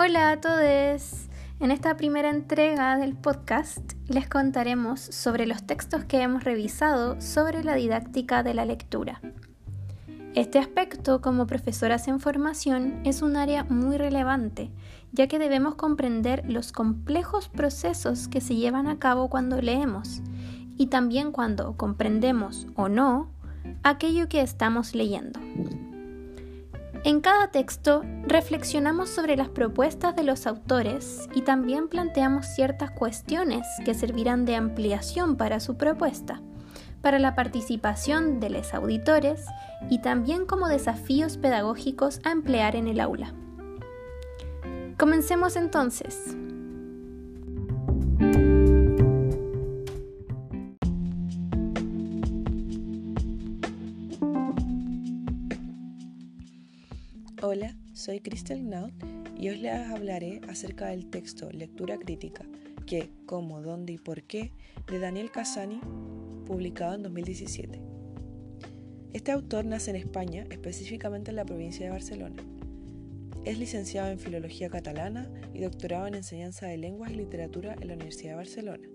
Hola a todos. En esta primera entrega del podcast les contaremos sobre los textos que hemos revisado sobre la didáctica de la lectura. Este aspecto, como profesoras en formación, es un área muy relevante, ya que debemos comprender los complejos procesos que se llevan a cabo cuando leemos y también cuando comprendemos o no aquello que estamos leyendo. En cada texto reflexionamos sobre las propuestas de los autores y también planteamos ciertas cuestiones que servirán de ampliación para su propuesta, para la participación de los auditores y también como desafíos pedagógicos a emplear en el aula. Comencemos entonces. Hola, soy Crystal Knaut y hoy les hablaré acerca del texto Lectura Crítica, que, cómo, dónde y por qué, de Daniel Casani, publicado en 2017. Este autor nace en España, específicamente en la provincia de Barcelona. Es licenciado en Filología Catalana y doctorado en Enseñanza de Lenguas y Literatura en la Universidad de Barcelona.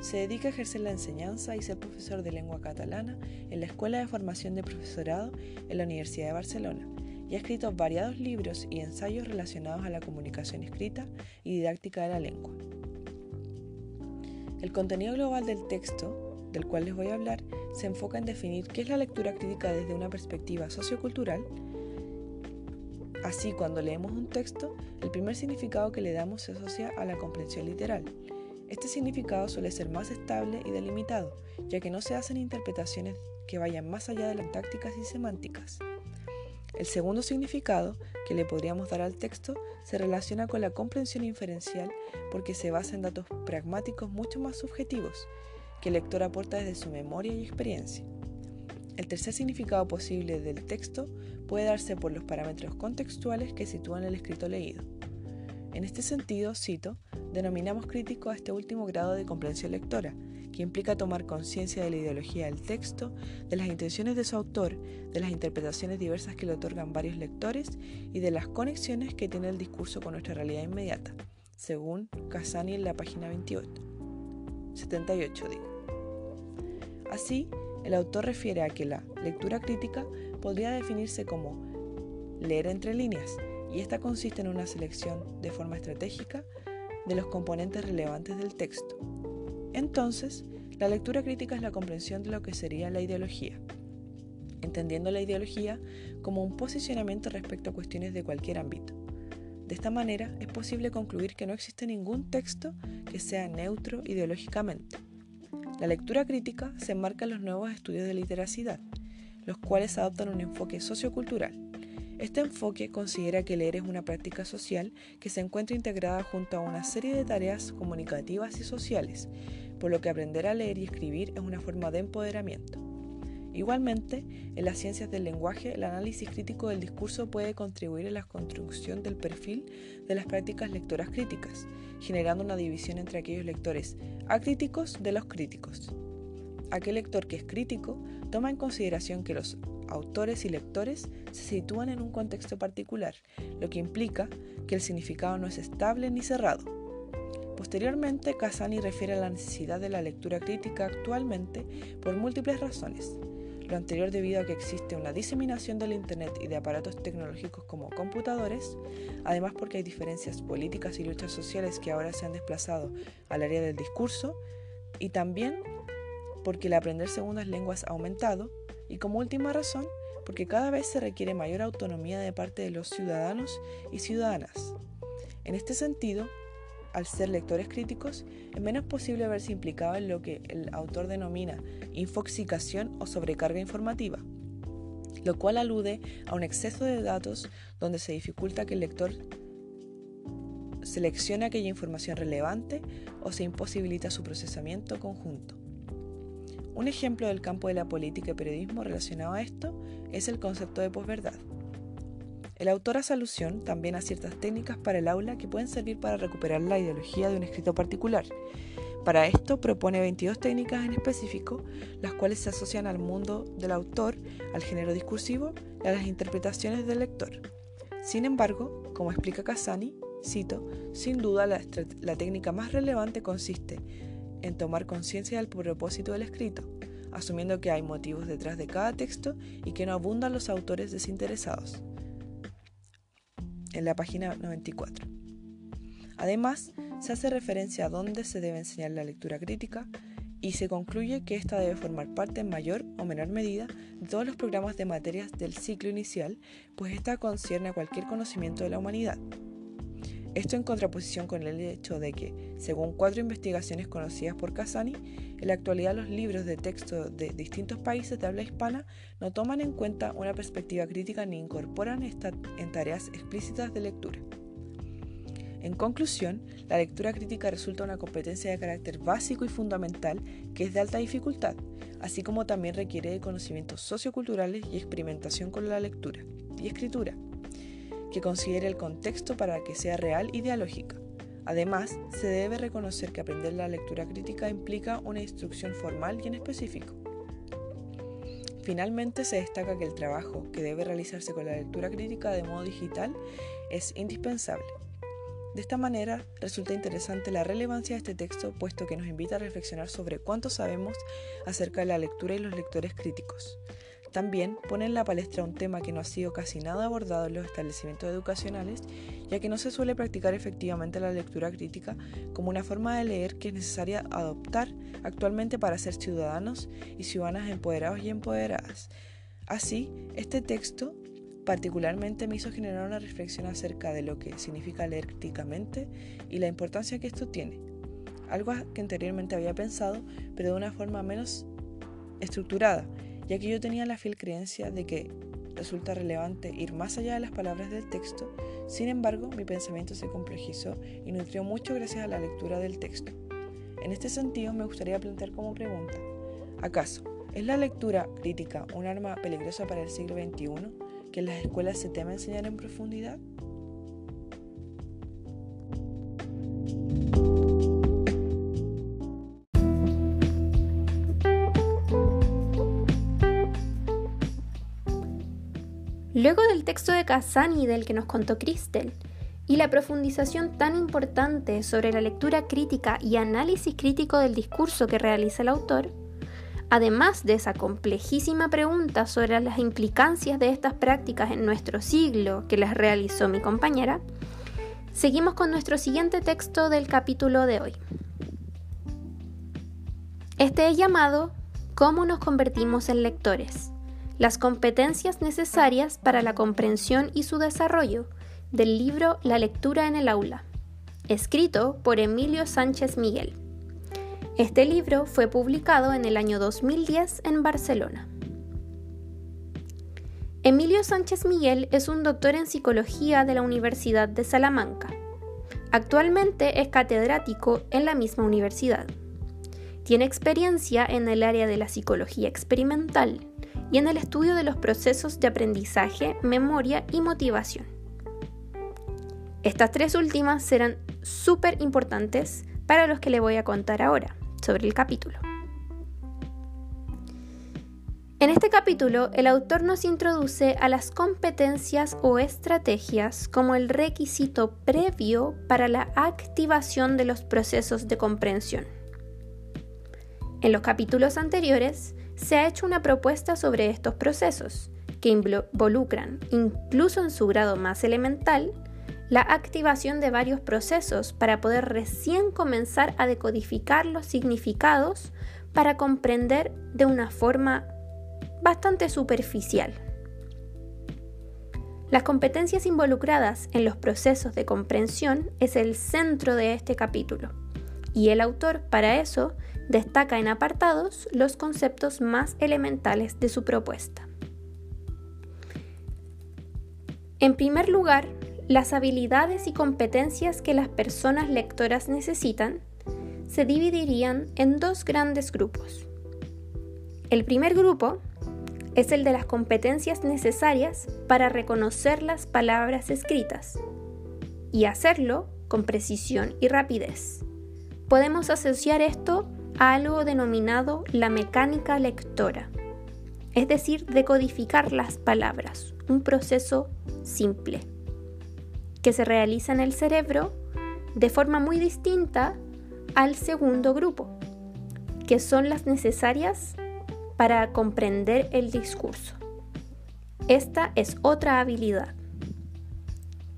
Se dedica a ejercer la enseñanza y ser profesor de lengua catalana en la Escuela de Formación de Profesorado en la Universidad de Barcelona ha escrito variados libros y ensayos relacionados a la comunicación escrita y didáctica de la lengua. El contenido global del texto, del cual les voy a hablar, se enfoca en definir qué es la lectura crítica desde una perspectiva sociocultural. Así, cuando leemos un texto, el primer significado que le damos se asocia a la comprensión literal. Este significado suele ser más estable y delimitado, ya que no se hacen interpretaciones que vayan más allá de las tácticas y semánticas. El segundo significado que le podríamos dar al texto se relaciona con la comprensión inferencial porque se basa en datos pragmáticos mucho más subjetivos que el lector aporta desde su memoria y experiencia. El tercer significado posible del texto puede darse por los parámetros contextuales que sitúan el escrito leído. En este sentido, cito, denominamos crítico a este último grado de comprensión lectora, que implica tomar conciencia de la ideología del texto, de las intenciones de su autor, de las interpretaciones diversas que le otorgan varios lectores y de las conexiones que tiene el discurso con nuestra realidad inmediata, según Casani en la página 28. 78 digo. Así, el autor refiere a que la lectura crítica podría definirse como leer entre líneas, y esta consiste en una selección de forma estratégica de los componentes relevantes del texto, entonces, la lectura crítica es la comprensión de lo que sería la ideología, entendiendo la ideología como un posicionamiento respecto a cuestiones de cualquier ámbito. De esta manera, es posible concluir que no existe ningún texto que sea neutro ideológicamente. La lectura crítica se enmarca en los nuevos estudios de literacidad, los cuales adoptan un enfoque sociocultural. Este enfoque considera que leer es una práctica social que se encuentra integrada junto a una serie de tareas comunicativas y sociales, por lo que aprender a leer y escribir es una forma de empoderamiento. Igualmente, en las ciencias del lenguaje, el análisis crítico del discurso puede contribuir a la construcción del perfil de las prácticas lectoras críticas, generando una división entre aquellos lectores acríticos de los críticos. Aquel lector que es crítico toma en consideración que los autores y lectores se sitúan en un contexto particular, lo que implica que el significado no es estable ni cerrado, Posteriormente, Casani refiere a la necesidad de la lectura crítica actualmente por múltiples razones. Lo anterior debido a que existe una diseminación del Internet y de aparatos tecnológicos como computadores, además porque hay diferencias políticas y luchas sociales que ahora se han desplazado al área del discurso, y también porque el aprender segundas lenguas ha aumentado, y como última razón, porque cada vez se requiere mayor autonomía de parte de los ciudadanos y ciudadanas. En este sentido, al ser lectores críticos, es menos posible verse implicado en lo que el autor denomina infoxicación o sobrecarga informativa, lo cual alude a un exceso de datos donde se dificulta que el lector seleccione aquella información relevante o se imposibilita su procesamiento conjunto. Un ejemplo del campo de la política y periodismo relacionado a esto es el concepto de posverdad. El autor hace alusión también a ciertas técnicas para el aula que pueden servir para recuperar la ideología de un escrito particular. Para esto propone 22 técnicas en específico, las cuales se asocian al mundo del autor, al género discursivo y a las interpretaciones del lector. Sin embargo, como explica Casani, cito, sin duda la, la técnica más relevante consiste en tomar conciencia del propósito del escrito, asumiendo que hay motivos detrás de cada texto y que no abundan los autores desinteresados. En la página 94. Además, se hace referencia a dónde se debe enseñar la lectura crítica y se concluye que ésta debe formar parte en mayor o menor medida de todos los programas de materias del ciclo inicial, pues ésta concierne a cualquier conocimiento de la humanidad. Esto en contraposición con el hecho de que, según cuatro investigaciones conocidas por Casani, en la actualidad los libros de texto de distintos países de habla hispana no toman en cuenta una perspectiva crítica ni incorporan esta en tareas explícitas de lectura. En conclusión, la lectura crítica resulta una competencia de carácter básico y fundamental que es de alta dificultad, así como también requiere de conocimientos socioculturales y experimentación con la lectura y escritura que considere el contexto para que sea real y dialógica. Además, se debe reconocer que aprender la lectura crítica implica una instrucción formal y en específico. Finalmente, se destaca que el trabajo que debe realizarse con la lectura crítica de modo digital es indispensable. De esta manera, resulta interesante la relevancia de este texto, puesto que nos invita a reflexionar sobre cuánto sabemos acerca de la lectura y los lectores críticos. También pone en la palestra un tema que no ha sido casi nada abordado en los establecimientos educacionales, ya que no se suele practicar efectivamente la lectura crítica como una forma de leer que es necesaria adoptar actualmente para ser ciudadanos y ciudadanas empoderados y empoderadas. Así, este texto particularmente me hizo generar una reflexión acerca de lo que significa leer críticamente y la importancia que esto tiene. Algo que anteriormente había pensado, pero de una forma menos estructurada ya que yo tenía la fiel creencia de que resulta relevante ir más allá de las palabras del texto, sin embargo mi pensamiento se complejizó y nutrió mucho gracias a la lectura del texto. En este sentido me gustaría plantear como pregunta, ¿acaso es la lectura crítica un arma peligrosa para el siglo XXI que en las escuelas se teme enseñar en profundidad? Texto de Casani del que nos contó Cristel, y la profundización tan importante sobre la lectura crítica y análisis crítico del discurso que realiza el autor, además de esa complejísima pregunta sobre las implicancias de estas prácticas en nuestro siglo que las realizó mi compañera, seguimos con nuestro siguiente texto del capítulo de hoy. Este es llamado ¿Cómo nos convertimos en lectores? Las competencias necesarias para la comprensión y su desarrollo del libro La lectura en el aula, escrito por Emilio Sánchez Miguel. Este libro fue publicado en el año 2010 en Barcelona. Emilio Sánchez Miguel es un doctor en psicología de la Universidad de Salamanca. Actualmente es catedrático en la misma universidad. Tiene experiencia en el área de la psicología experimental y en el estudio de los procesos de aprendizaje, memoria y motivación. Estas tres últimas serán súper importantes para los que le voy a contar ahora sobre el capítulo. En este capítulo, el autor nos introduce a las competencias o estrategias como el requisito previo para la activación de los procesos de comprensión. En los capítulos anteriores, se ha hecho una propuesta sobre estos procesos, que involucran, incluso en su grado más elemental, la activación de varios procesos para poder recién comenzar a decodificar los significados para comprender de una forma bastante superficial. Las competencias involucradas en los procesos de comprensión es el centro de este capítulo y el autor para eso destaca en apartados los conceptos más elementales de su propuesta. En primer lugar, las habilidades y competencias que las personas lectoras necesitan se dividirían en dos grandes grupos. El primer grupo es el de las competencias necesarias para reconocer las palabras escritas y hacerlo con precisión y rapidez. Podemos asociar esto algo denominado la mecánica lectora, es decir, decodificar las palabras, un proceso simple. que se realiza en el cerebro de forma muy distinta al segundo grupo, que son las necesarias para comprender el discurso. Esta es otra habilidad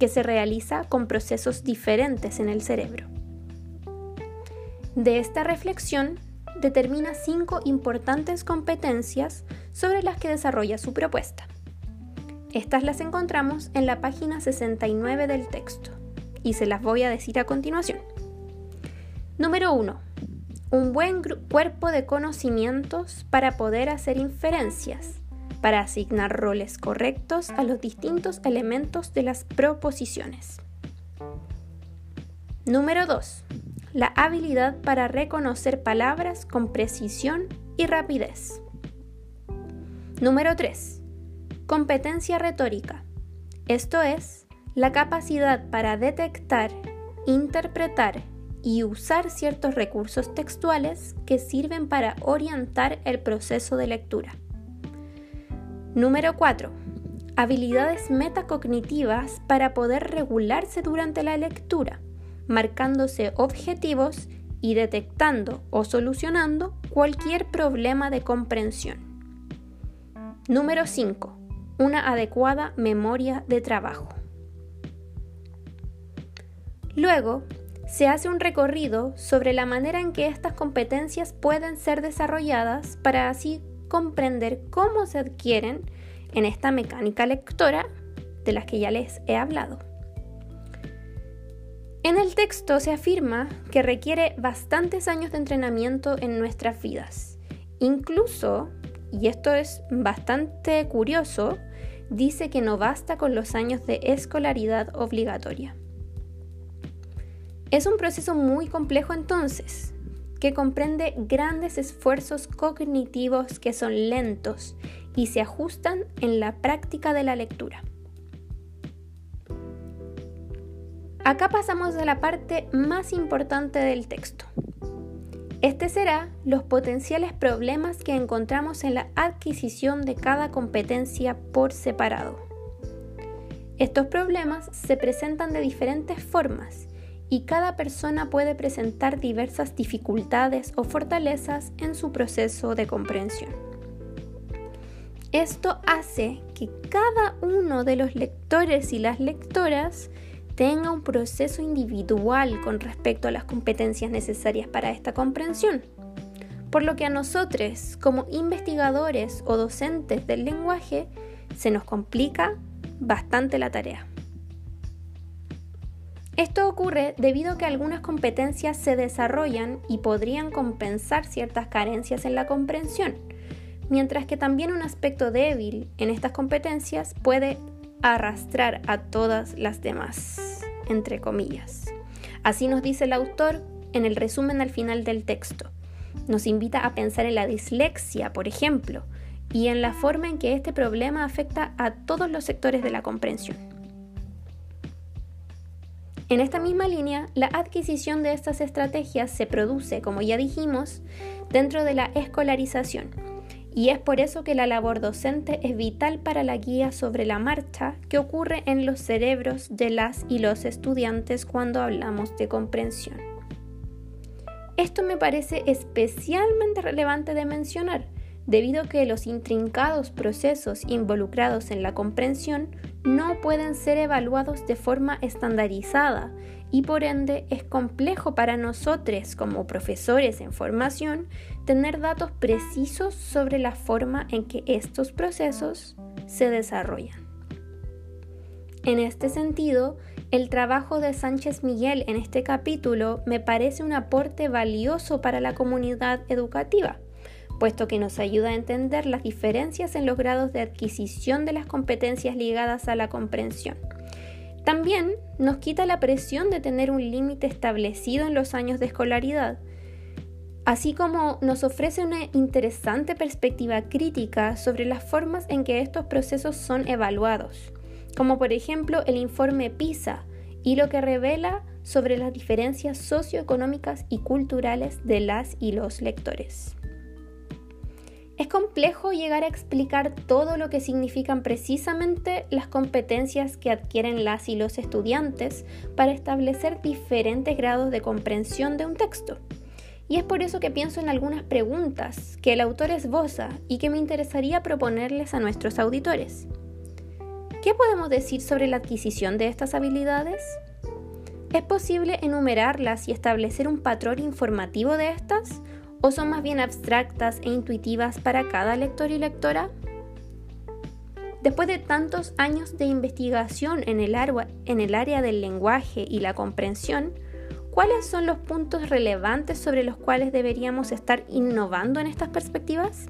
que se realiza con procesos diferentes en el cerebro. De esta reflexión determina cinco importantes competencias sobre las que desarrolla su propuesta. Estas las encontramos en la página 69 del texto y se las voy a decir a continuación. Número 1. Un buen cuerpo de conocimientos para poder hacer inferencias, para asignar roles correctos a los distintos elementos de las proposiciones. Número 2. La habilidad para reconocer palabras con precisión y rapidez. Número 3. Competencia retórica. Esto es, la capacidad para detectar, interpretar y usar ciertos recursos textuales que sirven para orientar el proceso de lectura. Número 4. Habilidades metacognitivas para poder regularse durante la lectura, marcándose objetivos y detectando o solucionando cualquier problema de comprensión. Número 5. Una adecuada memoria de trabajo. Luego, se hace un recorrido sobre la manera en que estas competencias pueden ser desarrolladas para así comprender cómo se adquieren en esta mecánica lectora de las que ya les he hablado. En el texto se afirma que requiere bastantes años de entrenamiento en nuestras vidas, incluso y esto es bastante curioso, dice que no basta con los años de escolaridad obligatoria. Es un proceso muy complejo entonces, que comprende grandes esfuerzos cognitivos que son lentos y se ajustan en la práctica de la lectura. Acá pasamos a la parte más importante del texto, este será los potenciales problemas que encontramos en la adquisición de cada competencia por separado. Estos problemas se presentan de diferentes formas y cada persona puede presentar diversas dificultades o fortalezas en su proceso de comprensión. Esto hace que cada uno de los lectores y las lectoras tenga un proceso individual con respecto a las competencias necesarias para esta comprensión. Por lo que a nosotros, como investigadores o docentes del lenguaje, se nos complica bastante la tarea. Esto ocurre debido a que algunas competencias se desarrollan y podrían compensar ciertas carencias en la comprensión, mientras que también un aspecto débil en estas competencias puede arrastrar a todas las demás, entre comillas. Así nos dice el autor en el resumen al final del texto. Nos invita a pensar en la dislexia, por ejemplo, y en la forma en que este problema afecta a todos los sectores de la comprensión. En esta misma línea, la adquisición de estas estrategias se produce, como ya dijimos, dentro de la escolarización, y es por eso que la labor docente es vital para la guía sobre la marcha que ocurre en los cerebros de las y los estudiantes cuando hablamos de comprensión. Esto me parece especialmente relevante de mencionar, debido a que los intrincados procesos involucrados en la comprensión no pueden ser evaluados de forma estandarizada y por ende es complejo para nosotros como profesores en formación tener datos precisos sobre la forma en que estos procesos se desarrollan. En este sentido, el trabajo de Sánchez Miguel en este capítulo me parece un aporte valioso para la comunidad educativa, puesto que nos ayuda a entender las diferencias en los grados de adquisición de las competencias ligadas a la comprensión también nos quita la presión de tener un límite establecido en los años de escolaridad, así como nos ofrece una interesante perspectiva crítica sobre las formas en que estos procesos son evaluados, como por ejemplo el informe PISA y lo que revela sobre las diferencias socioeconómicas y culturales de las y los lectores. Es complejo llegar a explicar todo lo que significan precisamente las competencias que adquieren las y los estudiantes para establecer diferentes grados de comprensión de un texto. Y es por eso que pienso en algunas preguntas que el autor esboza y que me interesaría proponerles a nuestros auditores. ¿Qué podemos decir sobre la adquisición de estas habilidades? ¿Es posible enumerarlas y establecer un patrón informativo de estas? ¿O son más bien abstractas e intuitivas para cada lector y lectora? Después de tantos años de investigación en el, en el área del lenguaje y la comprensión, ¿cuáles son los puntos relevantes sobre los cuales deberíamos estar innovando en estas perspectivas?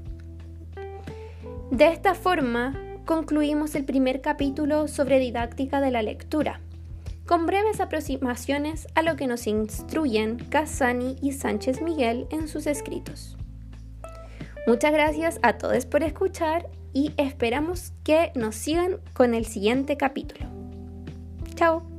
De esta forma, concluimos el primer capítulo sobre didáctica de la lectura con breves aproximaciones a lo que nos instruyen Casani y Sánchez Miguel en sus escritos. Muchas gracias a todos por escuchar y esperamos que nos sigan con el siguiente capítulo. Chao.